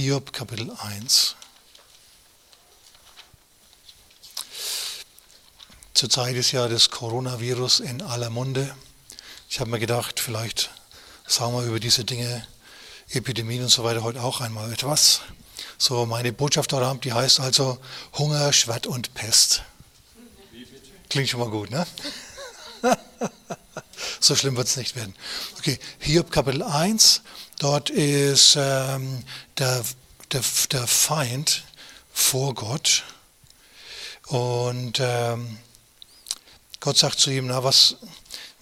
Hiob Kapitel 1. Zurzeit ist ja das Coronavirus in aller Munde. Ich habe mir gedacht, vielleicht sagen wir über diese Dinge, Epidemien und so weiter, heute auch einmal etwas. So, meine Botschaft heute Abend, die heißt also Hunger, Schwert und Pest. Klingt schon mal gut, ne? so schlimm wird es nicht werden. Okay, Hiob Kapitel 1, dort ist ähm, der, der, der Feind vor Gott. Und ähm, Gott sagt zu ihm, na was,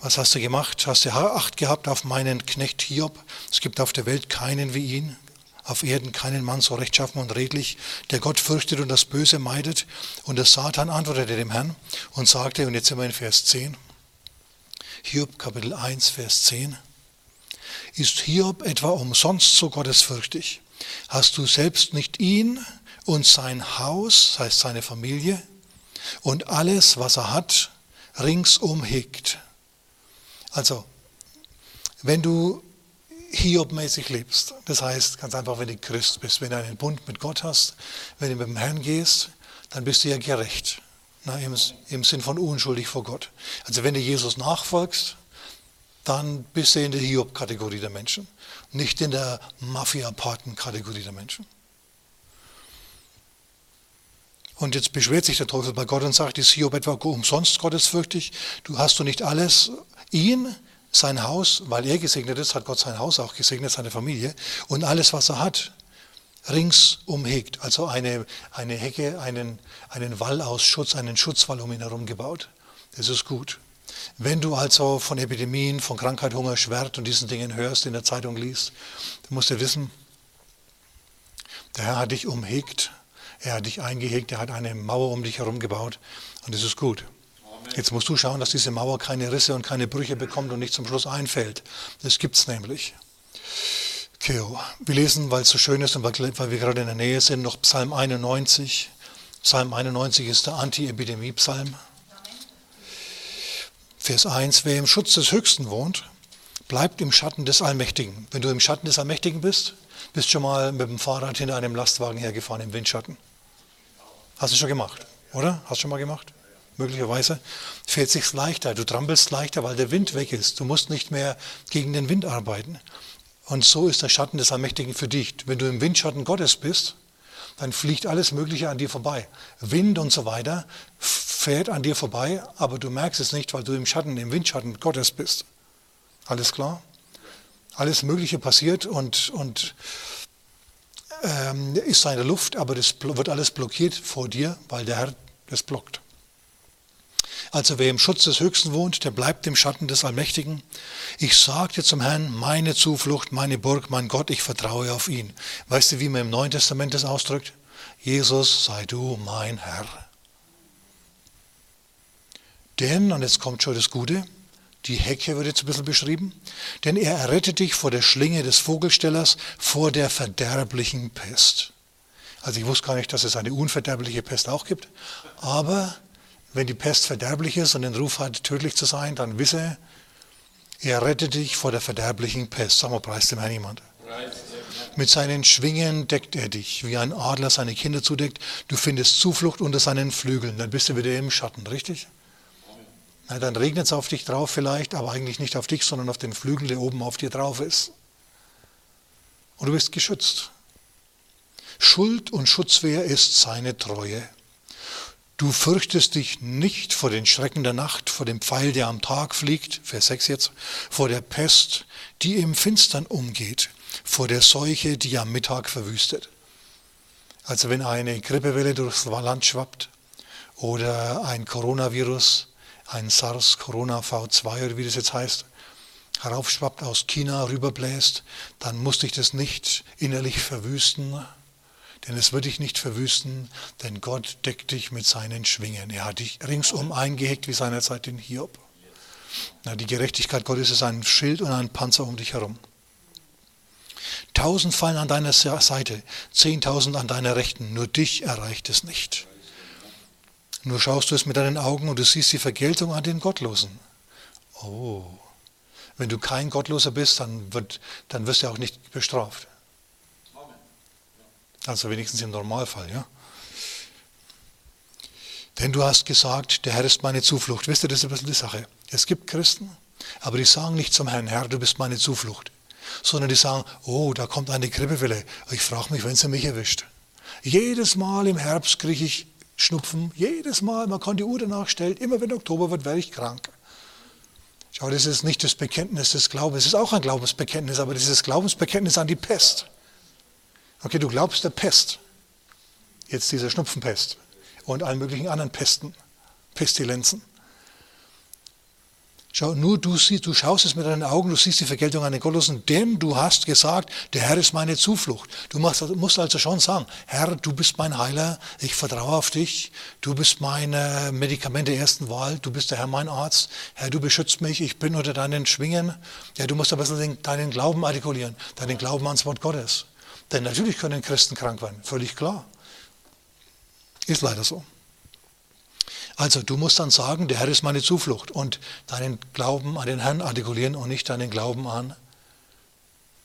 was hast du gemacht? Hast du Acht gehabt auf meinen Knecht Hiob? Es gibt auf der Welt keinen wie ihn, auf Erden keinen Mann so rechtschaffen und redlich, der Gott fürchtet und das Böse meidet. Und der Satan antwortete dem Herrn und sagte, und jetzt sind wir in Vers 10, Hiob Kapitel 1, Vers 10, ist Hiob etwa umsonst so gottesfürchtig? Hast du selbst nicht ihn und sein Haus, das heißt seine Familie, und alles, was er hat, ringsum hegt. Also, wenn du Hiob-mäßig lebst, das heißt ganz einfach, wenn du Christ bist, wenn du einen Bund mit Gott hast, wenn du mit dem Herrn gehst, dann bist du ja gerecht. Na, im, Im Sinn von unschuldig vor Gott. Also wenn du Jesus nachfolgst, dann bist du in der Hiob-Kategorie der Menschen, nicht in der Mafia-Paten-Kategorie der Menschen. Und jetzt beschwert sich der Teufel bei Gott und sagt, ist Hiob etwa umsonst gottesfürchtig? Du hast du nicht alles, ihn, sein Haus, weil er gesegnet ist, hat Gott sein Haus auch gesegnet, seine Familie, und alles, was er hat, ringsum hegt. Also eine, eine Hecke, einen, einen Wall aus Schutz, einen Schutzwall um ihn herum gebaut. Das ist gut. Wenn du also von Epidemien, von Krankheit, Hunger, Schwert und diesen Dingen hörst, in der Zeitung liest, dann musst du wissen, der Herr hat dich umhegt er hat dich eingehegt, er hat eine Mauer um dich herum gebaut und das ist gut. Jetzt musst du schauen, dass diese Mauer keine Risse und keine Brüche bekommt und nicht zum Schluss einfällt. Das gibt es nämlich. Okay, wir lesen, weil es so schön ist und weil wir gerade in der Nähe sind, noch Psalm 91. Psalm 91 ist der Anti-Epidemie-Psalm. Vers 1, wer im Schutz des Höchsten wohnt, bleibt im Schatten des Allmächtigen. Wenn du im Schatten des Allmächtigen bist, bist du schon mal mit dem Fahrrad hinter einem Lastwagen hergefahren im Windschatten. Hast du schon gemacht, oder? Hast du schon mal gemacht? Möglicherweise fährt sich leichter, du trampelst leichter, weil der Wind weg ist. Du musst nicht mehr gegen den Wind arbeiten. Und so ist der Schatten des Allmächtigen für dich. Wenn du im Windschatten Gottes bist, dann fliegt alles Mögliche an dir vorbei. Wind und so weiter fährt an dir vorbei, aber du merkst es nicht, weil du im Schatten, im Windschatten Gottes bist. Alles klar? Alles Mögliche passiert und, und ähm, ist seine Luft, aber das wird alles blockiert vor dir, weil der Herr das blockt. Also wer im Schutz des Höchsten wohnt, der bleibt im Schatten des Allmächtigen. Ich sagte zum Herrn, meine Zuflucht, meine Burg, mein Gott, ich vertraue auf ihn. Weißt du, wie man im Neuen Testament das ausdrückt? Jesus, sei du mein Herr. Denn, und jetzt kommt schon das Gute, die Hecke wird jetzt ein bisschen beschrieben. Denn er errettet dich vor der Schlinge des Vogelstellers, vor der verderblichen Pest. Also ich wusste gar nicht, dass es eine unverderbliche Pest auch gibt. Aber wenn die Pest verderblich ist und den Ruf hat, tödlich zu sein, dann wisse, er rettet dich vor der verderblichen Pest. Sag mal, preist dem Herrn jemand. Mit seinen Schwingen deckt er dich, wie ein Adler seine Kinder zudeckt. Du findest Zuflucht unter seinen Flügeln. Dann bist du wieder im Schatten, richtig? Na, dann regnet es auf dich drauf vielleicht, aber eigentlich nicht auf dich, sondern auf den Flügel, der oben auf dir drauf ist. Und du bist geschützt. Schuld und Schutzwehr ist seine Treue. Du fürchtest dich nicht vor den Schrecken der Nacht, vor dem Pfeil, der am Tag fliegt, Vers 6 jetzt, vor der Pest, die im Finstern umgeht, vor der Seuche, die am Mittag verwüstet. Also wenn eine Grippewelle durchs Land schwappt oder ein Coronavirus ein SARS-Corona-V2 oder wie das jetzt heißt, heraufschwappt, aus China rüberbläst, dann musste ich das nicht innerlich verwüsten, denn es wird dich nicht verwüsten, denn Gott deckt dich mit seinen Schwingen. Er hat dich ringsum eingehegt wie seinerzeit den Hiob. Na, die Gerechtigkeit Gottes ist ein Schild und ein Panzer um dich herum. Tausend fallen an deiner Seite, zehntausend an deiner Rechten, nur dich erreicht es nicht. Nur schaust du es mit deinen Augen und du siehst die Vergeltung an den Gottlosen. Oh, wenn du kein Gottloser bist, dann, wird, dann wirst du auch nicht bestraft. Also wenigstens im Normalfall, ja. Denn du hast gesagt, der Herr ist meine Zuflucht. Wisst ihr, das ist ein bisschen die Sache. Es gibt Christen, aber die sagen nicht zum Herrn, Herr, du bist meine Zuflucht. Sondern die sagen, oh, da kommt eine Grippewelle. Ich frage mich, wenn sie mich erwischt. Jedes Mal im Herbst kriege ich Schnupfen. Jedes Mal, man kann die Uhr danach stellen. Immer wenn Oktober wird, werde ich krank. Schau, das ist nicht das Bekenntnis des Glaubens. Es ist auch ein Glaubensbekenntnis, aber das ist das Glaubensbekenntnis an die Pest. Okay, du glaubst der Pest. Jetzt dieser Schnupfenpest und allen möglichen anderen Pesten, Pestilenzen. Schau, nur du siehst, du schaust es mit deinen Augen, du siehst die Vergeltung an den Gottlosen, denn du hast gesagt, der Herr ist meine Zuflucht. Du musst also schon sagen, Herr, du bist mein Heiler, ich vertraue auf dich, du bist mein äh, Medikament der ersten Wahl, du bist der Herr mein Arzt, Herr, du beschützt mich, ich bin unter deinen Schwingen. Ja, du musst ein bisschen deinen Glauben artikulieren, deinen Glauben ans Wort Gottes. Denn natürlich können Christen krank werden, völlig klar. Ist leider so. Also du musst dann sagen, der Herr ist meine Zuflucht und deinen Glauben an den Herrn artikulieren und nicht deinen Glauben an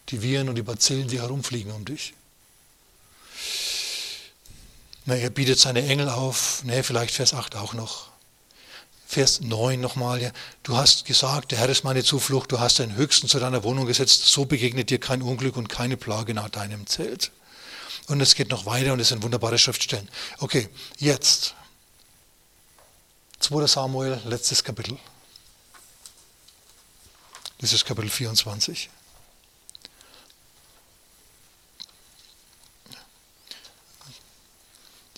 die Viren und die Bazillen, die herumfliegen um dich. Na, er bietet seine Engel auf. Ne, vielleicht Vers 8 auch noch. Vers 9 nochmal. Ja. Du hast gesagt, der Herr ist meine Zuflucht, du hast den Höchsten zu deiner Wohnung gesetzt, so begegnet dir kein Unglück und keine Plage nach deinem Zelt. Und es geht noch weiter und es sind wunderbare Schriftstellen. Okay, jetzt. 2. Samuel, letztes Kapitel. Das ist Kapitel 24.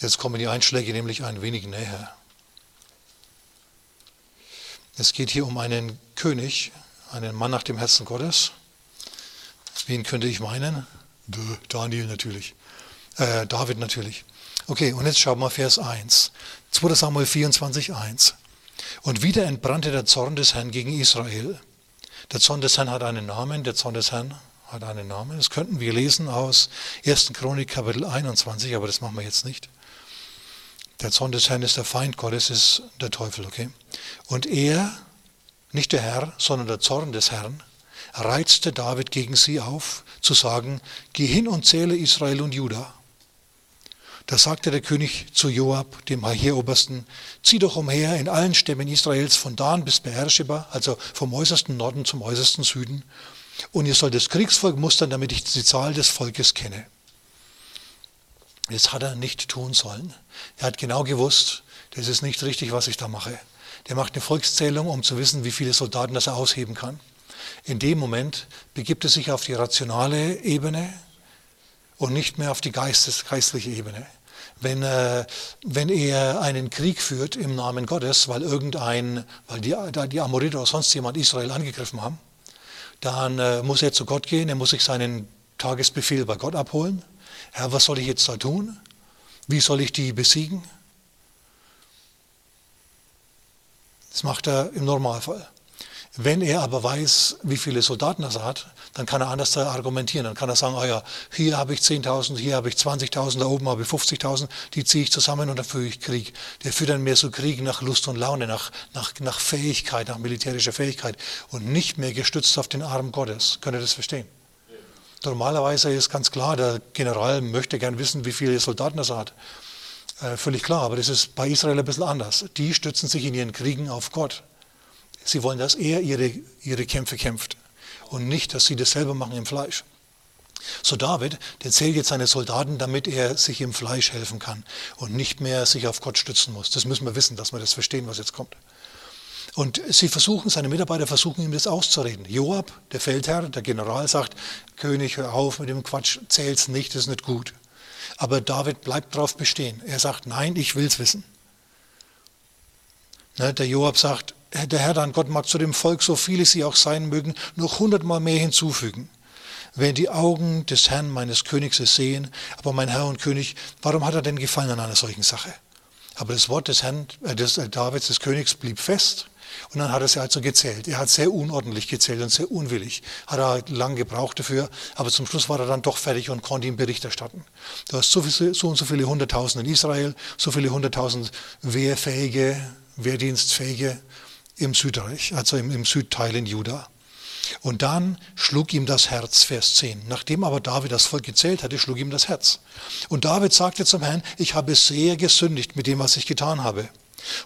Jetzt kommen die Einschläge nämlich ein wenig näher. Es geht hier um einen König, einen Mann nach dem Herzen Gottes. Wen könnte ich meinen? Daniel natürlich. Äh, David natürlich. Okay, und jetzt schauen wir Vers 1. 2 Samuel 24, 1. Und wieder entbrannte der Zorn des Herrn gegen Israel. Der Zorn des Herrn hat einen Namen, der Zorn des Herrn hat einen Namen. Das könnten wir lesen aus 1. Chronik Kapitel 21, aber das machen wir jetzt nicht. Der Zorn des Herrn ist der Feind Gottes, ist der Teufel, okay? Und er, nicht der Herr, sondern der Zorn des Herrn, reizte David gegen sie auf, zu sagen, geh hin und zähle Israel und Juda. Da sagte der König zu Joab, dem Heerobersten, zieh doch umher in allen Stämmen Israels von Dan bis Beersheba, also vom äußersten Norden zum äußersten Süden, und ihr sollt das Kriegsvolk mustern, damit ich die Zahl des Volkes kenne. Das hat er nicht tun sollen. Er hat genau gewusst, das ist nicht richtig, was ich da mache. Der macht eine Volkszählung, um zu wissen, wie viele Soldaten das er ausheben kann. In dem Moment begibt er sich auf die rationale Ebene und nicht mehr auf die Geistes, geistliche Ebene. Wenn, äh, wenn er einen Krieg führt im Namen Gottes, weil irgendein, weil die, die Amoriter oder sonst jemand Israel angegriffen haben, dann äh, muss er zu Gott gehen, er muss sich seinen Tagesbefehl bei Gott abholen. Herr, was soll ich jetzt da tun? Wie soll ich die besiegen? Das macht er im Normalfall. Wenn er aber weiß, wie viele Soldaten er hat, dann kann er anders argumentieren. Dann kann er sagen, oh ja, hier habe ich 10.000, hier habe ich 20.000, da oben habe ich 50.000, die ziehe ich zusammen und dann führe ich Krieg. Der führt dann mehr so Krieg nach Lust und Laune, nach, nach, nach Fähigkeit, nach militärischer Fähigkeit und nicht mehr gestützt auf den Arm Gottes. Könnt ihr das verstehen? Normalerweise ist ganz klar, der General möchte gern wissen, wie viele Soldaten er hat. Äh, völlig klar, aber das ist bei Israel ein bisschen anders. Die stützen sich in ihren Kriegen auf Gott. Sie wollen, dass er ihre, ihre Kämpfe kämpft und nicht, dass sie das selber machen im Fleisch. So David, der zählt jetzt seine Soldaten, damit er sich im Fleisch helfen kann und nicht mehr sich auf Gott stützen muss. Das müssen wir wissen, dass wir das verstehen, was jetzt kommt. Und sie versuchen, seine Mitarbeiter versuchen ihm das auszureden. Joab, der Feldherr, der General, sagt, König, hör auf mit dem Quatsch, zähl's nicht, das ist nicht gut. Aber David bleibt darauf bestehen. Er sagt, nein, ich will's wissen. Ne, der Joab sagt, der Herr dein Gott mag zu dem Volk, so viele sie auch sein mögen, noch hundertmal mehr hinzufügen. Wenn die Augen des Herrn meines Königs es sehen, aber mein Herr und König, warum hat er denn gefallen an einer solchen Sache? Aber das Wort des Herrn, äh, des äh, Davids, des Königs, blieb fest. Und dann hat er sie also gezählt. Er hat sehr unordentlich gezählt und sehr unwillig. Hat er lang gebraucht dafür, aber zum Schluss war er dann doch fertig und konnte ihm Bericht erstatten. Du hast so, viel, so und so viele Hunderttausend in Israel, so viele Hunderttausend wehrfähige, wehrdienstfähige im Südreich, also im, im Südteil in Juda. Und dann schlug ihm das Herz, Vers 10. Nachdem aber David das Volk gezählt hatte, schlug ihm das Herz. Und David sagte zum Herrn, ich habe sehr gesündigt mit dem, was ich getan habe.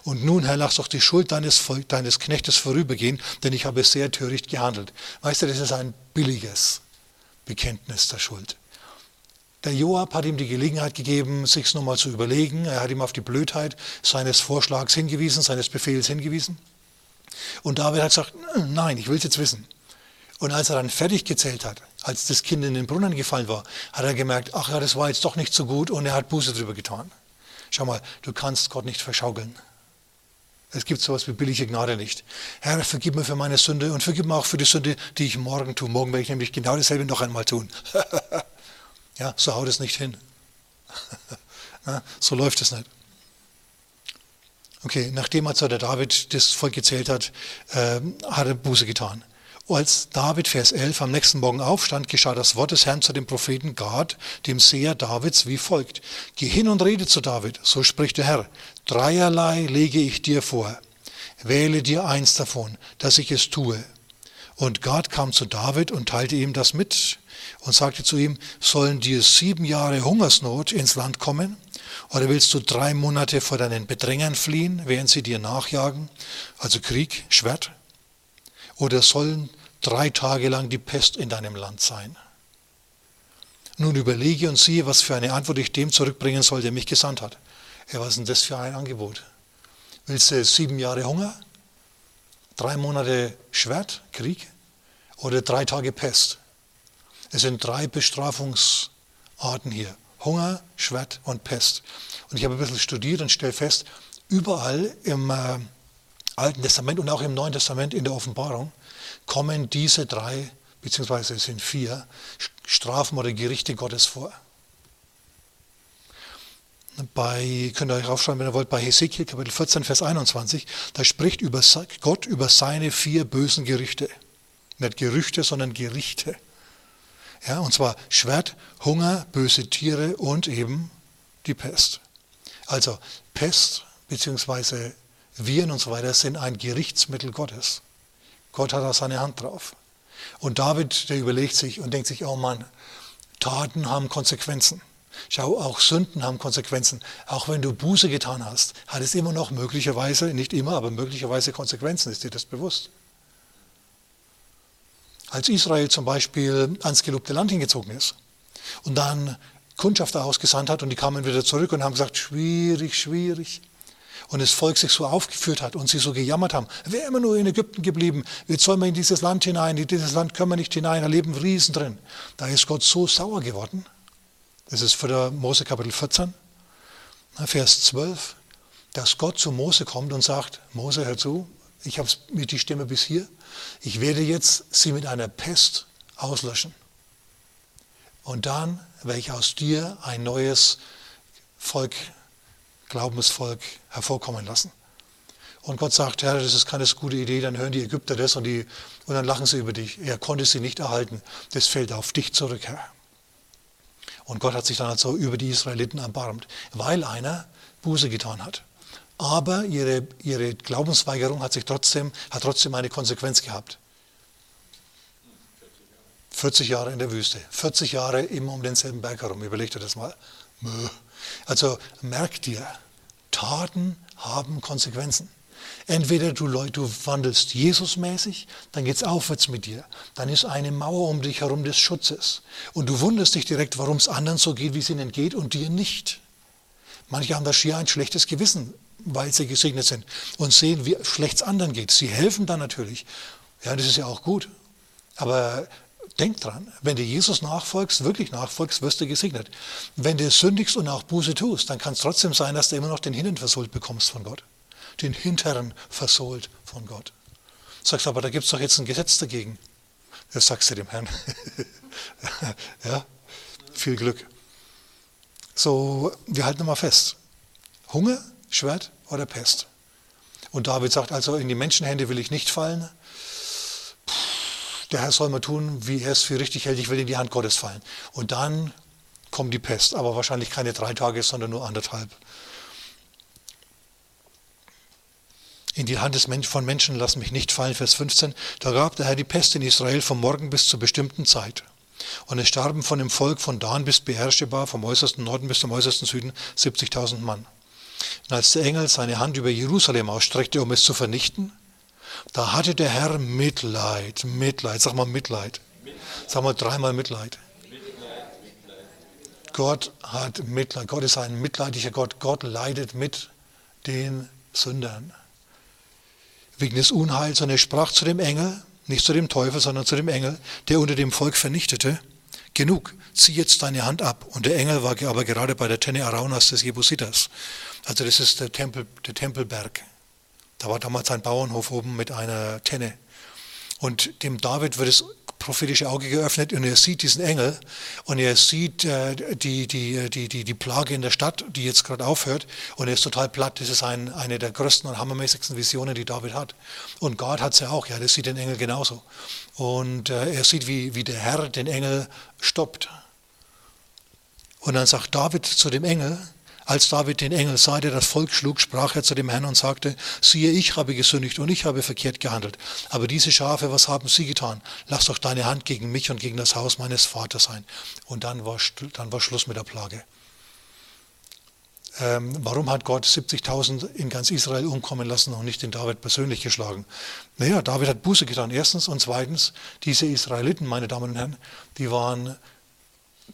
Und nun, Herr, lass doch die Schuld deines, deines Knechtes vorübergehen, denn ich habe sehr töricht gehandelt. Weißt du, das ist ein billiges Bekenntnis der Schuld. Der Joab hat ihm die Gelegenheit gegeben, sich nochmal zu überlegen. Er hat ihm auf die Blödheit seines Vorschlags hingewiesen, seines Befehls hingewiesen. Und David hat gesagt, nein, ich will es jetzt wissen. Und als er dann fertig gezählt hat, als das Kind in den Brunnen gefallen war, hat er gemerkt, ach ja, das war jetzt doch nicht so gut und er hat Buße drüber getan. Schau mal, du kannst Gott nicht verschaukeln. Es gibt sowas wie billige Gnade nicht. Herr, vergib mir für meine Sünde und vergib mir auch für die Sünde, die ich morgen tue. Morgen werde ich nämlich genau dasselbe noch einmal tun. ja, so haut es nicht hin. so läuft es nicht. Okay, nachdem also der David das Volk gezählt hat, äh, hat er Buße getan. Als David, Vers 11, am nächsten Morgen aufstand, geschah das Wort des Herrn zu dem Propheten Gad, dem Seher Davids, wie folgt. Geh hin und rede zu David, so spricht der Herr. Dreierlei lege ich dir vor. Wähle dir eins davon, dass ich es tue. Und Gad kam zu David und teilte ihm das mit und sagte zu ihm, sollen dir sieben Jahre Hungersnot ins Land kommen? Oder willst du drei Monate vor deinen Bedrängern fliehen, während sie dir nachjagen? Also Krieg, Schwert? Oder sollen drei Tage lang die Pest in deinem Land sein. Nun überlege und siehe, was für eine Antwort ich dem zurückbringen soll, der mich gesandt hat. Ja, was ist denn das für ein Angebot? Willst du sieben Jahre Hunger? Drei Monate Schwert, Krieg? Oder drei Tage Pest? Es sind drei Bestrafungsarten hier. Hunger, Schwert und Pest. Und ich habe ein bisschen studiert und stelle fest, überall im äh, Alten Testament und auch im Neuen Testament in der Offenbarung kommen diese drei, beziehungsweise es sind vier, Strafen oder Gerichte Gottes vor. Bei, könnt ihr euch aufschreiben, wenn ihr wollt, bei Hesekiel Kapitel 14, Vers 21, da spricht über Gott über seine vier bösen Gerichte. Nicht Gerüchte, sondern Gerichte. Ja, und zwar Schwert, Hunger, böse Tiere und eben die Pest. Also Pest bzw. Viren und so weiter sind ein Gerichtsmittel Gottes. Gott hat da seine Hand drauf. Und David, der überlegt sich und denkt sich, oh Mann, Taten haben Konsequenzen. Schau, auch Sünden haben Konsequenzen. Auch wenn du Buße getan hast, hat es immer noch möglicherweise, nicht immer, aber möglicherweise Konsequenzen. Ist dir das bewusst? Als Israel zum Beispiel ans gelobte Land hingezogen ist und dann Kundschafter ausgesandt hat und die kamen wieder zurück und haben gesagt, schwierig, schwierig und das Volk sich so aufgeführt hat und sie so gejammert haben, wäre immer nur in Ägypten geblieben, jetzt sollen wir in dieses Land hinein, in dieses Land können wir nicht hinein, da leben Riesen drin. Da ist Gott so sauer geworden. Das ist für Mose Kapitel 14, Vers 12, dass Gott zu Mose kommt und sagt, Mose, hör zu, ich habe mit die Stimme bis hier, ich werde jetzt sie mit einer Pest auslöschen. Und dann werde ich aus dir ein neues Volk Glaubensvolk hervorkommen lassen. Und Gott sagt, Herr, das ist keine gute Idee, dann hören die Ägypter das und, die, und dann lachen sie über dich. Er konnte sie nicht erhalten. Das fällt auf dich zurück, Herr. Und Gott hat sich dann also über die Israeliten erbarmt, weil einer Buße getan hat. Aber ihre, ihre Glaubensweigerung hat, sich trotzdem, hat trotzdem eine Konsequenz gehabt. 40 Jahre in der Wüste, 40 Jahre immer um denselben Berg herum. Überleg dir das mal. Also merk dir, Taten haben Konsequenzen. Entweder du, du wandelst Jesusmäßig, dann geht es aufwärts mit dir. Dann ist eine Mauer um dich herum des Schutzes. Und du wunderst dich direkt, warum es anderen so geht, wie es ihnen geht und dir nicht. Manche haben da schier ein schlechtes Gewissen, weil sie gesegnet sind und sehen, wie schlecht es anderen geht. Sie helfen dann natürlich. Ja, das ist ja auch gut. Aber Denk dran, wenn du Jesus nachfolgst, wirklich nachfolgst, wirst du gesegnet. Wenn du sündigst und auch Buße tust, dann kann es trotzdem sein, dass du immer noch den Hintern versohlt bekommst von Gott. Den Hintern versohlt von Gott. Sagst aber, da gibt es doch jetzt ein Gesetz dagegen. Das sagst du dem Herrn. ja, viel Glück. So, wir halten mal fest. Hunger, Schwert oder Pest. Und David sagt also, in die Menschenhände will ich nicht fallen, der Herr soll mal tun, wie er es für richtig hält, ich will in die Hand Gottes fallen. Und dann kommt die Pest, aber wahrscheinlich keine drei Tage, sondern nur anderthalb. in die Hand des Men von Menschen, lass mich nicht fallen, Vers 15. Da gab der Herr die Pest in Israel vom Morgen bis zur bestimmten Zeit. Und es starben von dem Volk von Dan bis Beersheba, vom äußersten Norden bis zum äußersten Süden, 70.000 Mann. Und als der Engel seine Hand über Jerusalem ausstreckte, um es zu vernichten, da hatte der Herr Mitleid, Mitleid, sag mal Mitleid. Sag mal dreimal Mitleid. Gott hat Mitleid. Gott ist ein mitleidiger Gott. Gott leidet mit den Sündern. Wegen des Unheils. Und er sprach zu dem Engel, nicht zu dem Teufel, sondern zu dem Engel, der unter dem Volk vernichtete. Genug, zieh jetzt deine Hand ab. Und der Engel war aber gerade bei der Tenne Araunas des Jebusitas. Also das ist der, Tempel, der Tempelberg. Da war damals ein Bauernhof oben mit einer Tenne. Und dem David wird das prophetische Auge geöffnet und er sieht diesen Engel und er sieht äh, die, die, die, die, die Plage in der Stadt, die jetzt gerade aufhört und er ist total platt. Das ist ein, eine der größten und hammermäßigsten Visionen, die David hat. Und Gott hat sie ja auch, ja, das sieht den Engel genauso. Und äh, er sieht, wie, wie der Herr den Engel stoppt. Und dann sagt David zu dem Engel, als David den Engel sah, der das Volk schlug, sprach er zu dem Herrn und sagte, siehe, ich habe gesündigt und ich habe verkehrt gehandelt. Aber diese Schafe, was haben sie getan? Lass doch deine Hand gegen mich und gegen das Haus meines Vaters sein. Und dann war, dann war Schluss mit der Plage. Ähm, warum hat Gott 70.000 in ganz Israel umkommen lassen und nicht den David persönlich geschlagen? Naja, David hat Buße getan, erstens. Und zweitens, diese Israeliten, meine Damen und Herren, die waren,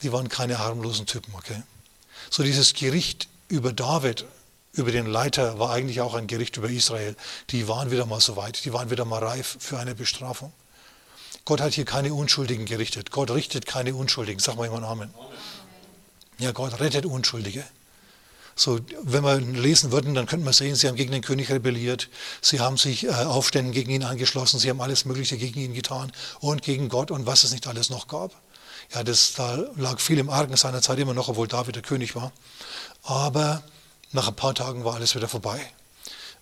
die waren keine harmlosen Typen, okay? So dieses Gericht über David, über den Leiter, war eigentlich auch ein Gericht über Israel. Die waren wieder mal so weit, die waren wieder mal reif für eine Bestrafung. Gott hat hier keine Unschuldigen gerichtet. Gott richtet keine Unschuldigen. Sag mal jemand Amen. Ja, Gott rettet Unschuldige. So, wenn wir lesen würden, dann könnten wir sehen, sie haben gegen den König rebelliert, sie haben sich äh, Aufständen gegen ihn angeschlossen, sie haben alles Mögliche gegen ihn getan und gegen Gott und was es nicht alles noch gab. Ja, das, da lag viel im Argen seiner Zeit immer noch, obwohl David der König war. Aber nach ein paar Tagen war alles wieder vorbei.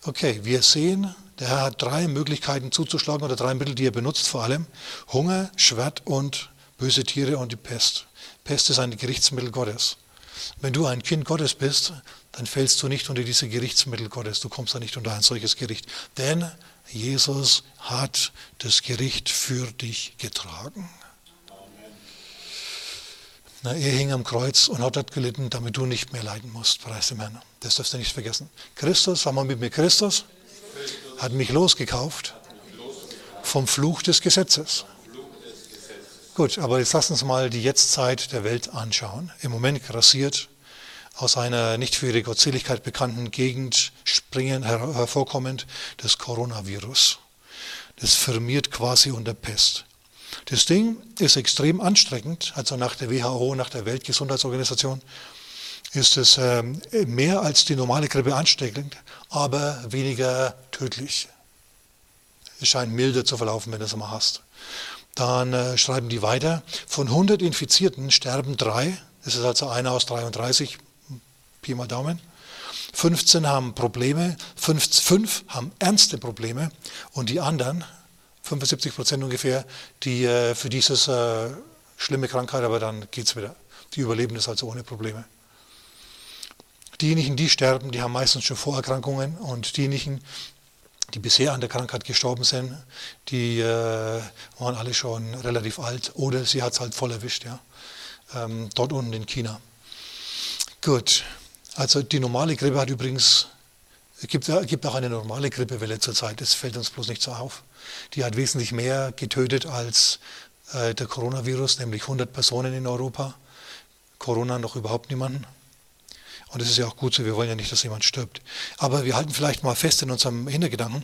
Okay, wir sehen, der Herr hat drei Möglichkeiten zuzuschlagen oder drei Mittel, die er benutzt vor allem. Hunger, Schwert und böse Tiere und die Pest. Pest ist ein Gerichtsmittel Gottes. Wenn du ein Kind Gottes bist, dann fällst du nicht unter diese Gerichtsmittel Gottes. Du kommst da nicht unter ein solches Gericht. Denn Jesus hat das Gericht für dich getragen. Na, er hing am Kreuz und hat dort gelitten, damit du nicht mehr leiden musst, preis dem Herrn. Das darfst du nicht vergessen. Christus, sag mal mit mir, Christus hat mich losgekauft vom Fluch des Gesetzes. Gut, aber jetzt lass uns mal die Jetztzeit der Welt anschauen. Im Moment grassiert aus einer nicht für ihre Gottseligkeit bekannten Gegend springen, hervorkommend das Coronavirus. Das firmiert quasi unter Pest. Das Ding ist extrem anstrengend, also nach der WHO, nach der Weltgesundheitsorganisation, ist es ähm, mehr als die normale Grippe ansteckend, aber weniger tödlich. Es scheint milder zu verlaufen, wenn du es mal hast. Dann äh, schreiben die weiter, von 100 Infizierten sterben drei, das ist also einer aus 33, Pi mal Daumen. 15 haben Probleme, 5, 5 haben ernste Probleme und die anderen, 75 Prozent ungefähr, die äh, für dieses äh, schlimme Krankheit, aber dann geht es wieder. Die überleben das also ohne Probleme. Diejenigen, die sterben, die haben meistens schon Vorerkrankungen und diejenigen, die bisher an der Krankheit gestorben sind, die äh, waren alle schon relativ alt oder sie hat es halt voll erwischt, ja. Ähm, dort unten in China. Gut, also die normale Grippe hat übrigens, es gibt, gibt auch eine normale Grippewelle zurzeit, das fällt uns bloß nicht so auf. Die hat wesentlich mehr getötet als äh, der Coronavirus, nämlich 100 Personen in Europa. Corona noch überhaupt niemanden. Und das ist ja auch gut so, wir wollen ja nicht, dass jemand stirbt. Aber wir halten vielleicht mal fest in unserem Hintergedanken,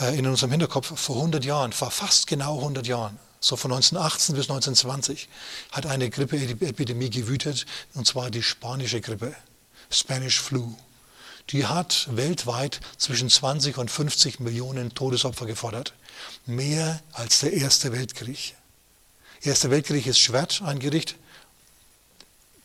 äh, in unserem Hinterkopf, vor 100 Jahren, vor fast genau 100 Jahren, so von 1918 bis 1920, hat eine Grippeepidemie gewütet, und zwar die spanische Grippe, Spanish Flu. Die hat weltweit zwischen 20 und 50 Millionen Todesopfer gefordert mehr als der Erste Weltkrieg. Erster Weltkrieg ist Schwert ein Gericht.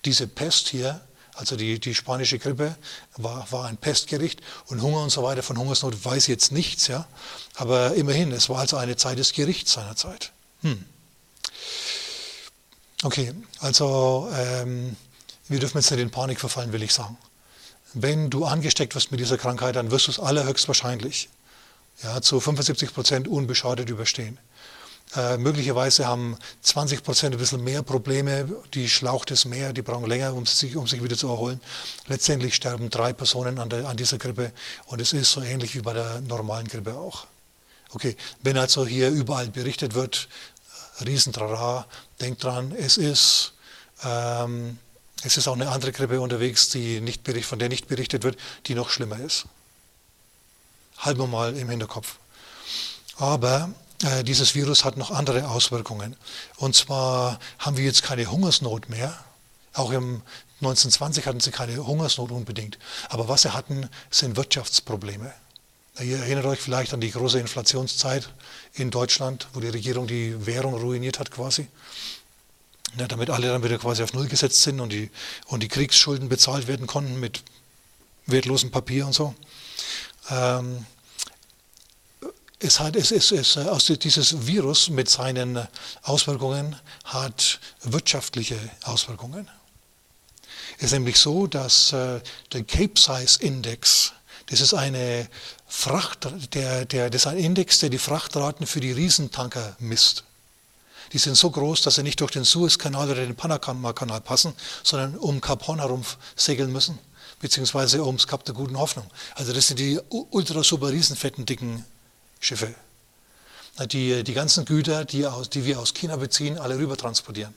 Diese Pest hier, also die, die spanische Grippe, war, war ein Pestgericht und Hunger und so weiter. Von Hungersnot weiß jetzt nichts, ja. Aber immerhin, es war also eine Zeit des Gerichts seiner Zeit. Hm. Okay, also ähm, wir dürfen jetzt nicht in Panik verfallen, will ich sagen. Wenn du angesteckt wirst mit dieser Krankheit, dann wirst du es allerhöchstwahrscheinlich ja, zu 75 Prozent unbeschadet überstehen. Äh, möglicherweise haben 20 Prozent ein bisschen mehr Probleme, die schlaucht es mehr, die brauchen länger, um sich, um sich wieder zu erholen. Letztendlich sterben drei Personen an, der, an dieser Grippe und es ist so ähnlich wie bei der normalen Grippe auch. Okay, wenn also hier überall berichtet wird, Riesentrara, denkt dran, es ist, ähm, es ist auch eine andere Grippe unterwegs, die nicht bericht, von der nicht berichtet wird, die noch schlimmer ist. Halten mal im Hinterkopf. Aber äh, dieses Virus hat noch andere Auswirkungen. Und zwar haben wir jetzt keine Hungersnot mehr. Auch im 1920 hatten sie keine Hungersnot unbedingt. Aber was sie hatten, sind Wirtschaftsprobleme. Ihr erinnert euch vielleicht an die große Inflationszeit in Deutschland, wo die Regierung die Währung ruiniert hat quasi. Ja, damit alle dann wieder quasi auf Null gesetzt sind und die, und die Kriegsschulden bezahlt werden konnten mit wertlosem Papier und so. Ähm, es hat, es, es, es, aus dieses Virus mit seinen Auswirkungen hat wirtschaftliche Auswirkungen. Es ist nämlich so, dass äh, der Cape Size Index, das ist eine Fracht, der, der, das ist ein Index, der die Frachtraten für die Riesentanker misst. Die sind so groß, dass sie nicht durch den Suezkanal oder den Panama-Kanal passen, sondern um Kap Horn herum segeln müssen, beziehungsweise ums Kap der Guten Hoffnung. Also das sind die ultra super riesenfetten, dicken Schiffe. Die, die ganzen Güter, die, aus, die wir aus China beziehen, alle rüber transportieren.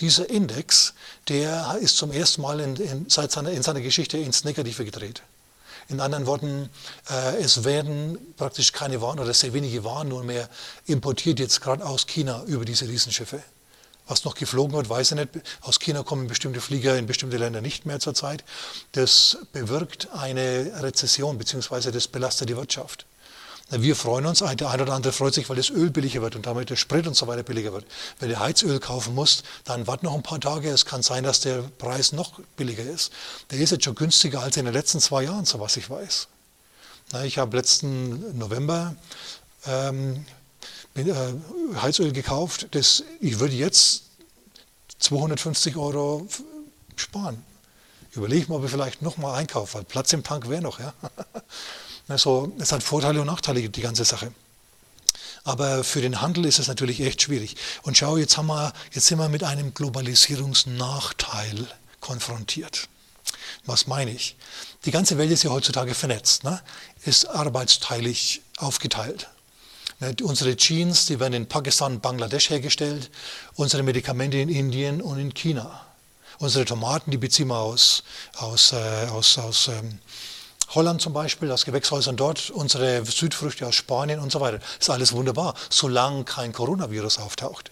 Dieser Index, der ist zum ersten Mal in, in, seit seiner, in seiner Geschichte ins Negative gedreht. In anderen Worten, äh, es werden praktisch keine Waren oder sehr wenige Waren nur mehr importiert, jetzt gerade aus China über diese Riesenschiffe. Was noch geflogen wird, weiß ich nicht. Aus China kommen bestimmte Flieger in bestimmte Länder nicht mehr zurzeit. Das bewirkt eine Rezession, beziehungsweise das belastet die Wirtschaft. Wir freuen uns, der eine oder andere freut sich, weil das Öl billiger wird und damit der Sprit und so weiter billiger wird. Wenn du Heizöl kaufen musst, dann wart noch ein paar Tage. Es kann sein, dass der Preis noch billiger ist. Der ist jetzt schon günstiger als in den letzten zwei Jahren, so was ich weiß. Ich habe letzten November ähm, äh, Heizöl gekauft. Das, ich würde jetzt 250 Euro sparen. Überlege mal, ob ich vielleicht nochmal einkaufe, weil Platz im Tank wäre noch. Ja? Also, es hat Vorteile und Nachteile, die ganze Sache. Aber für den Handel ist es natürlich echt schwierig. Und schau, jetzt, haben wir, jetzt sind wir mit einem Globalisierungsnachteil konfrontiert. Was meine ich? Die ganze Welt ist ja heutzutage vernetzt, ne? ist arbeitsteilig aufgeteilt. Ne, unsere Jeans, die werden in Pakistan und Bangladesch hergestellt, unsere Medikamente in Indien und in China. Unsere Tomaten, die beziehen wir aus, aus, äh, aus, aus ähm, Holland zum Beispiel, aus Gewächshäusern dort, unsere Südfrüchte aus Spanien und so weiter. Ist alles wunderbar, solange kein Coronavirus auftaucht.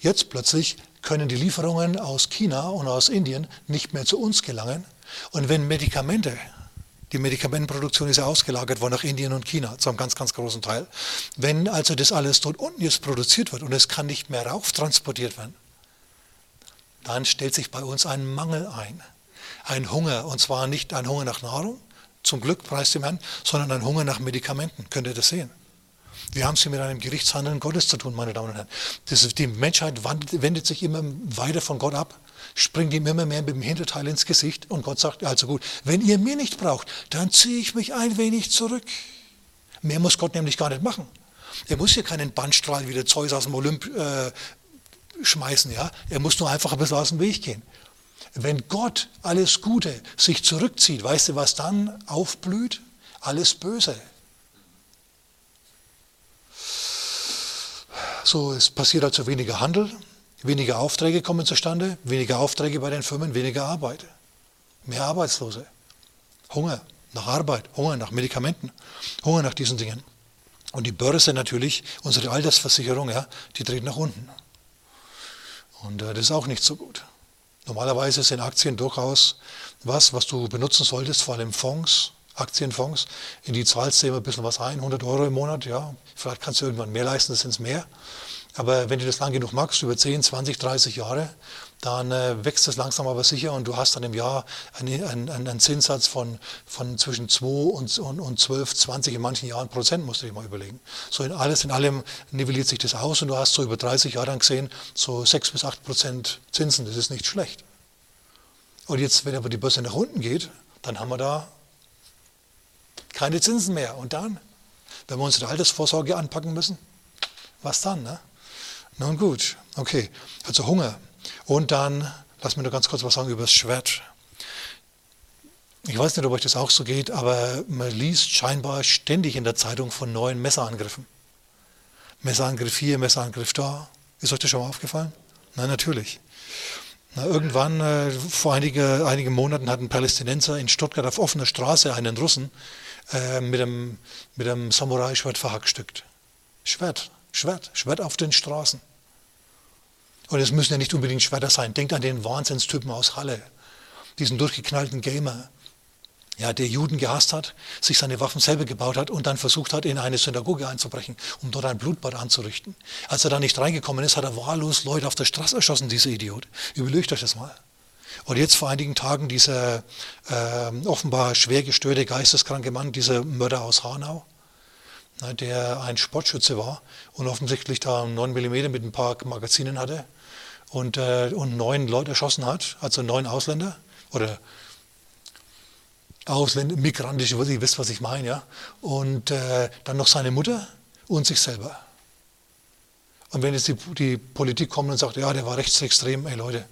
Jetzt plötzlich können die Lieferungen aus China und aus Indien nicht mehr zu uns gelangen. Und wenn Medikamente, die Medikamentenproduktion ist ja ausgelagert worden nach Indien und China zu einem ganz, ganz großen Teil. Wenn also das alles dort unten jetzt produziert wird und es kann nicht mehr rauf transportiert werden, dann stellt sich bei uns ein Mangel ein ein Hunger, und zwar nicht ein Hunger nach Nahrung, zum Glück, preist dem Herrn, sondern ein Hunger nach Medikamenten. Könnt ihr das sehen? Wir haben es hier mit einem Gerichtshandeln Gottes zu tun, meine Damen und Herren. Ist, die Menschheit wendet sich immer weiter von Gott ab, springt ihm immer mehr mit dem Hinterteil ins Gesicht und Gott sagt, also gut, wenn ihr mir nicht braucht, dann ziehe ich mich ein wenig zurück. Mehr muss Gott nämlich gar nicht machen. Er muss hier keinen Bandstrahl wie der Zeus aus dem Olymp äh, schmeißen. Ja? Er muss nur einfach ein bisschen aus dem Weg gehen. Wenn Gott alles Gute sich zurückzieht, weißt du, was dann aufblüht? Alles Böse. So, es passiert also weniger Handel, weniger Aufträge kommen zustande, weniger Aufträge bei den Firmen, weniger Arbeit, mehr Arbeitslose, Hunger nach Arbeit, Hunger nach Medikamenten, Hunger nach diesen Dingen. Und die Börse natürlich, unsere Altersversicherung, ja, die dreht nach unten. Und äh, das ist auch nicht so gut. Normalerweise sind Aktien durchaus was, was du benutzen solltest, vor allem Fonds, Aktienfonds. In die zahlst du immer ein bisschen was ein, 100 Euro im Monat, ja. Vielleicht kannst du irgendwann mehr leisten, das sind es mehr. Aber wenn du das lang genug magst, über 10, 20, 30 Jahre, dann äh, wächst es langsam aber sicher und du hast dann im Jahr einen, einen, einen Zinssatz von, von zwischen 2 und, und, und 12, 20, in manchen Jahren Prozent, musst du dir mal überlegen. So in alles in allem nivelliert sich das aus und du hast so über 30 Jahre dann gesehen, so 6 bis 8 Prozent Zinsen, das ist nicht schlecht. Und jetzt, wenn aber die Börse nach unten geht, dann haben wir da keine Zinsen mehr. Und dann, wenn wir unsere Altersvorsorge anpacken müssen, was dann? Ne? Nun gut, okay, also Hunger. Und dann, lass mir nur ganz kurz was sagen über das Schwert. Ich weiß nicht, ob euch das auch so geht, aber man liest scheinbar ständig in der Zeitung von neuen Messerangriffen. Messerangriff hier, Messerangriff da. Ist euch das schon mal aufgefallen? Nein, natürlich. Na, irgendwann, äh, vor einige, einigen Monaten, hat ein Palästinenser in Stuttgart auf offener Straße einen Russen äh, mit einem, mit einem Samurai-Schwert verhackstückt. Schwert, Schwert, Schwert auf den Straßen. Und es müssen ja nicht unbedingt Schwerter sein. Denkt an den Wahnsinnstypen aus Halle, diesen durchgeknallten Gamer, ja, der Juden gehasst hat, sich seine Waffen selber gebaut hat und dann versucht hat, in eine Synagoge einzubrechen, um dort ein Blutbad anzurichten. Als er da nicht reingekommen ist, hat er wahllos Leute auf der Straße erschossen, dieser Idiot. Überlegt euch das mal. Und jetzt vor einigen Tagen dieser äh, offenbar schwer gestörte, geisteskranke Mann, dieser Mörder aus Hanau, ne, der ein Sportschütze war und offensichtlich da 9 mm mit ein paar Magazinen hatte und, äh, und neun Leute erschossen hat, also neun Ausländer oder Ausländer, migrantische, ihr wisst, was ich meine, ja. Und äh, dann noch seine Mutter und sich selber. Und wenn jetzt die, die, Politik kommt und sagt, ja, der war rechtsextrem, ey Leute,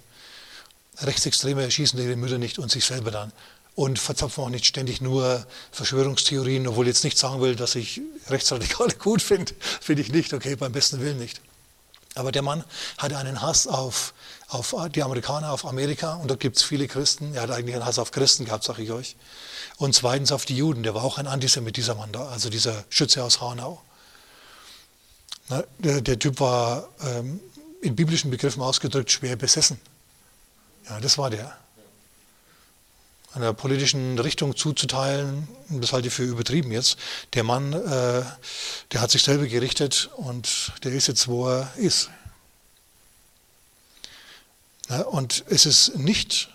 Rechtsextreme erschießen ihre Mütter nicht und sich selber dann. Und verzapfen auch nicht ständig nur Verschwörungstheorien, obwohl ich jetzt nicht sagen will, dass ich Rechtsradikale gut finde. Finde ich nicht, okay, beim besten Willen nicht. Aber der Mann hatte einen Hass auf, auf die Amerikaner, auf Amerika und da gibt es viele Christen. Er hat eigentlich einen Hass auf Christen gehabt, sage ich euch. Und zweitens auf die Juden. Der war auch ein Antisemit, dieser Mann da, also dieser Schütze aus Hanau. Na, der, der, Typ war ähm, in biblischen Begriffen ausgedrückt schwer besessen. Ja, das war der. Einer politischen Richtung zuzuteilen, das halte ich für übertrieben jetzt. Der Mann, äh, der hat sich selber gerichtet und der ist jetzt, wo er ist. Ja, und es ist nicht,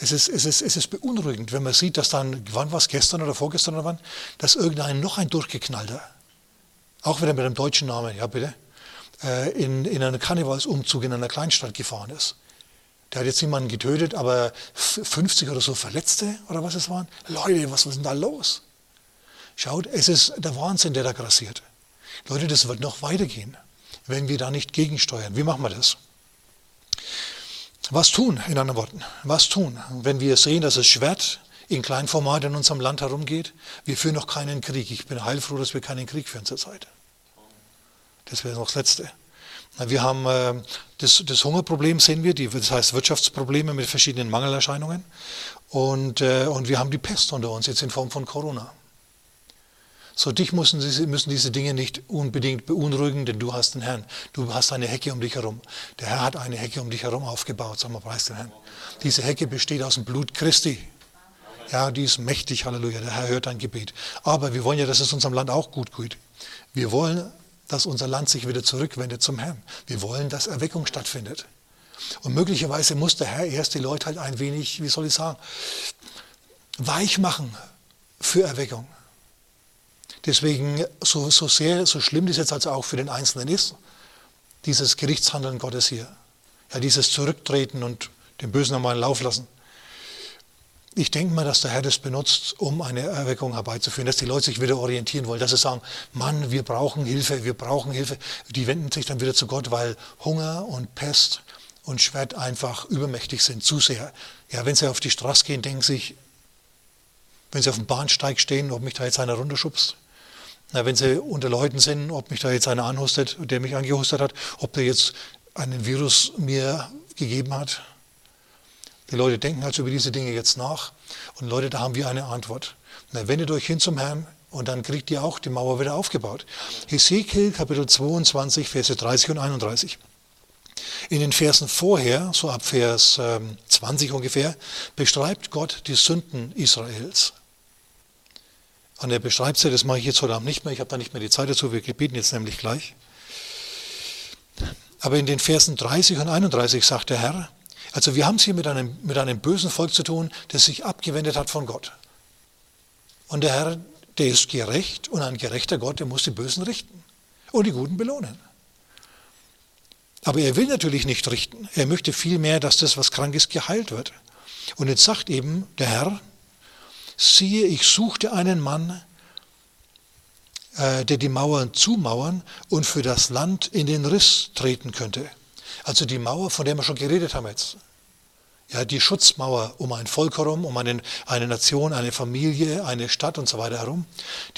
es ist, es, ist, es ist beunruhigend, wenn man sieht, dass dann, wann war es gestern oder vorgestern oder wann, dass irgendein noch ein durchgeknallter, auch wieder mit einem deutschen Namen, ja bitte, äh, in, in einen Karnevalsumzug in einer Kleinstadt gefahren ist. Der hat jetzt niemanden getötet, aber 50 oder so Verletzte oder was es waren. Leute, was ist denn da los? Schaut, es ist der Wahnsinn, der da grassiert. Leute, das wird noch weitergehen, wenn wir da nicht gegensteuern. Wie machen wir das? Was tun, in anderen Worten? Was tun, wenn wir sehen, dass das Schwert in Kleinformat in unserem Land herumgeht? Wir führen noch keinen Krieg. Ich bin heilfroh, dass wir keinen Krieg führen zurzeit. Das wäre noch das Letzte. Wir haben äh, das, das, Hungerproblem, sehen wir, die, das heißt Wirtschaftsprobleme mit verschiedenen Mangelerscheinungen. Und, äh, und wir haben die Pest unter uns jetzt in Form von Corona. So, dich müssen, müssen diese Dinge nicht unbedingt beunruhigen, denn du hast den Herrn. Du hast eine Hecke um dich herum. Der Herr hat eine Hecke um dich herum aufgebaut. Sag mal, preis den Herrn. Diese Hecke besteht aus dem Blut Christi. Ja, die ist mächtig, Halleluja. Der Herr hört dein Gebet. Aber wir wollen ja, dass es unserem Land auch gut geht. Wir wollen dass unser Land sich wieder zurückwendet zum Herrn. Wir wollen, dass Erweckung stattfindet. Und möglicherweise muss der Herr erst die Leute halt ein wenig, wie soll ich sagen, weich machen für Erweckung. Deswegen, so, so sehr, so schlimm das jetzt also auch für den Einzelnen ist, dieses Gerichtshandeln Gottes hier, ja, dieses Zurücktreten und den Bösen einmal Lauf lassen. Ich denke mal, dass der Herr das benutzt, um eine Erweckung herbeizuführen, dass die Leute sich wieder orientieren wollen, dass sie sagen, Mann, wir brauchen Hilfe, wir brauchen Hilfe. Die wenden sich dann wieder zu Gott, weil Hunger und Pest und Schwert einfach übermächtig sind, zu sehr. Ja, wenn sie auf die Straße gehen, denken sich, wenn sie auf dem Bahnsteig stehen, ob mich da jetzt einer runterschubst. Na, wenn sie unter Leuten sind, ob mich da jetzt einer anhustet, der mich angehustet hat, ob der jetzt einen Virus mir gegeben hat. Die Leute denken also über diese Dinge jetzt nach. Und Leute, da haben wir eine Antwort. Na, wendet euch hin zum Herrn und dann kriegt ihr auch die Mauer wieder aufgebaut. Hesekiel Kapitel 22, Verse 30 und 31. In den Versen vorher, so ab Vers 20 ähm, ungefähr, beschreibt Gott die Sünden Israels. Und er beschreibt sie, das mache ich jetzt heute Abend nicht mehr, ich habe da nicht mehr die Zeit dazu, wir beten jetzt nämlich gleich. Aber in den Versen 30 und 31 sagt der Herr, also wir haben es hier mit einem, mit einem bösen Volk zu tun, das sich abgewendet hat von Gott. Und der Herr, der ist gerecht und ein gerechter Gott, der muss die Bösen richten und die Guten belohnen. Aber er will natürlich nicht richten. Er möchte vielmehr, dass das, was krank ist, geheilt wird. Und jetzt sagt eben der Herr, siehe, ich suchte einen Mann, äh, der die Mauern zumauern und für das Land in den Riss treten könnte. Also die Mauer, von der wir schon geredet haben jetzt. Ja, die Schutzmauer um ein Volk herum, um einen, eine Nation, eine Familie, eine Stadt und so weiter herum.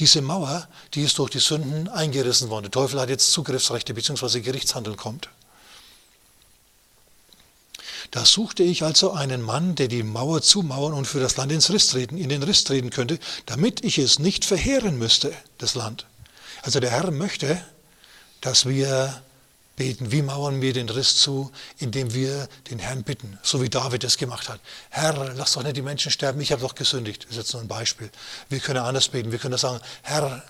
Diese Mauer, die ist durch die Sünden eingerissen worden. Der Teufel hat jetzt Zugriffsrechte bzw. Gerichtshandel kommt. Da suchte ich also einen Mann, der die Mauer zumauern und für das Land ins Riss treten, in den Riss treten könnte, damit ich es nicht verheeren müsste, das Land. Also der Herr möchte, dass wir beten. Wie mauern wir den Riss zu? Indem wir den Herrn bitten, so wie David es gemacht hat. Herr, lass doch nicht die Menschen sterben, ich habe doch gesündigt. Das ist jetzt nur ein Beispiel. Wir können anders beten. Wir können sagen, Herr,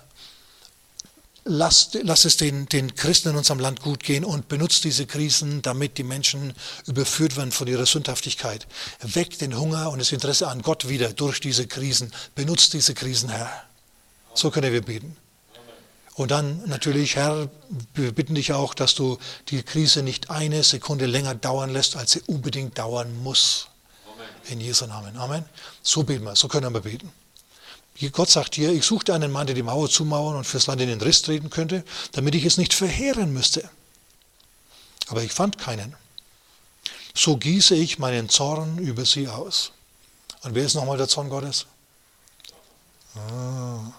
lass, lass es den, den Christen in unserem Land gut gehen und benutzt diese Krisen, damit die Menschen überführt werden von ihrer Sündhaftigkeit. Weckt den Hunger und das Interesse an Gott wieder durch diese Krisen. Benutzt diese Krisen, Herr. So können wir beten. Und dann natürlich, Herr, wir bitten dich auch, dass du die Krise nicht eine Sekunde länger dauern lässt, als sie unbedingt dauern muss. In Jesu Namen. Amen. So beten wir, so können wir beten. Gott sagt hier, ich suchte einen Mann, der die Mauer zumauern und fürs Land in den Riss treten könnte, damit ich es nicht verheeren müsste. Aber ich fand keinen. So gieße ich meinen Zorn über sie aus. Und wer ist nochmal der Zorn Gottes? Ah,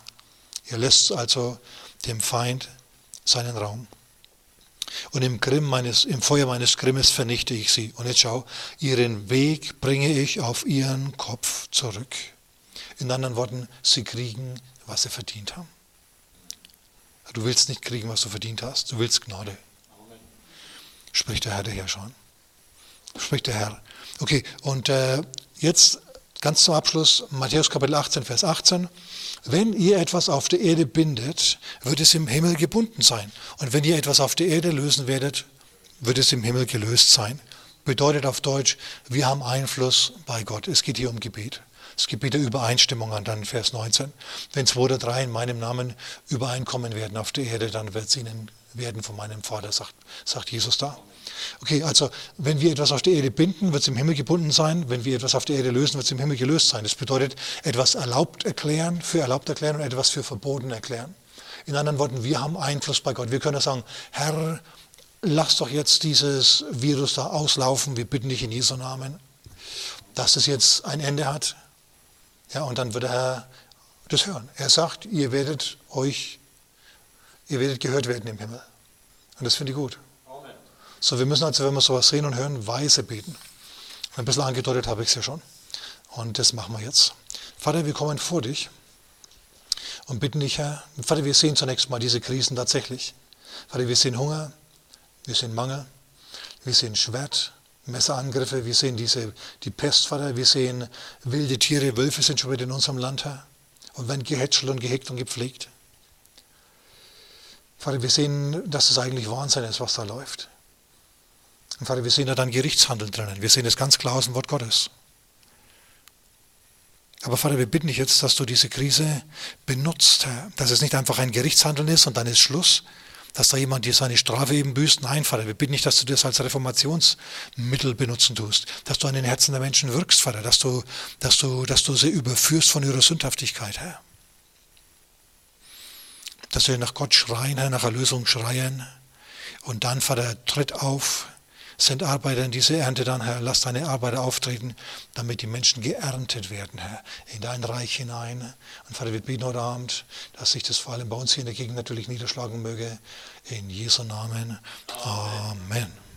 ihr lässt also dem Feind seinen Raum. Und im, Grimm meines, im Feuer meines Grimmes vernichte ich sie. Und jetzt schau, ihren Weg bringe ich auf ihren Kopf zurück. In anderen Worten, sie kriegen, was sie verdient haben. Du willst nicht kriegen, was du verdient hast. Du willst Gnade. Spricht der Herr der Herrscher. Spricht der Herr. Okay, und äh, jetzt ganz zum Abschluss Matthäus Kapitel 18, Vers 18. Wenn ihr etwas auf der Erde bindet, wird es im Himmel gebunden sein. Und wenn ihr etwas auf der Erde lösen werdet, wird es im Himmel gelöst sein. Bedeutet auf Deutsch, wir haben Einfluss bei Gott. Es geht hier um Gebet. Das Gebet der Übereinstimmung an dann Vers 19. Wenn zwei oder drei in meinem Namen übereinkommen werden auf der Erde, dann wird es ihnen werden von meinem Vater, sagt, sagt Jesus da. Okay, also wenn wir etwas auf der Erde binden, wird es im Himmel gebunden sein. Wenn wir etwas auf der Erde lösen, wird es im Himmel gelöst sein. Das bedeutet, etwas erlaubt erklären, für erlaubt erklären und etwas für verboten erklären. In anderen Worten, wir haben Einfluss bei Gott. Wir können sagen, Herr, lass doch jetzt dieses Virus da auslaufen. Wir bitten dich in Jesu Namen, dass es jetzt ein Ende hat. Ja, und dann wird der Herr das hören. Er sagt, ihr werdet euch, ihr werdet gehört werden im Himmel. Und das finde ich gut. So, wir müssen also, wenn wir sowas sehen und hören, weise beten. Ein bisschen angedeutet habe ich es ja schon. Und das machen wir jetzt. Vater, wir kommen vor dich und bitten dich, Herr. Vater, wir sehen zunächst mal diese Krisen tatsächlich. Vater, wir sehen Hunger, wir sehen Mangel, wir sehen Schwert, Messerangriffe, wir sehen diese, die Pest, Vater, wir sehen wilde Tiere, Wölfe sind schon wieder in unserem Land, Herr. Und werden gehätschelt und gehegt und gepflegt. Vater, wir sehen, dass es eigentlich Wahnsinn ist, was da läuft. Und Vater, wir sehen da dann Gerichtshandel drinnen. Wir sehen das ganz klar aus dem Wort Gottes. Aber Vater, wir bitten dich jetzt, dass du diese Krise benutzt, Herr. Dass es nicht einfach ein Gerichtshandeln ist und dann ist Schluss, dass da jemand dir seine Strafe eben büßt. Nein, Vater, wir bitten dich, dass du das als Reformationsmittel benutzen tust, dass du an den Herzen der Menschen wirkst, Vater, dass du, dass du, dass du sie überführst von ihrer Sündhaftigkeit, Herr. Dass wir nach Gott schreien, Herr, nach Erlösung schreien. Und dann, Vater, tritt auf, sind Arbeiter in diese Ernte dann, Herr. Lass deine Arbeiter auftreten, damit die Menschen geerntet werden, Herr, in dein Reich hinein. Und Vater, wir beten heute Abend, dass sich das vor allem bei uns hier in der Gegend natürlich niederschlagen möge. In Jesu Namen. Amen. Amen.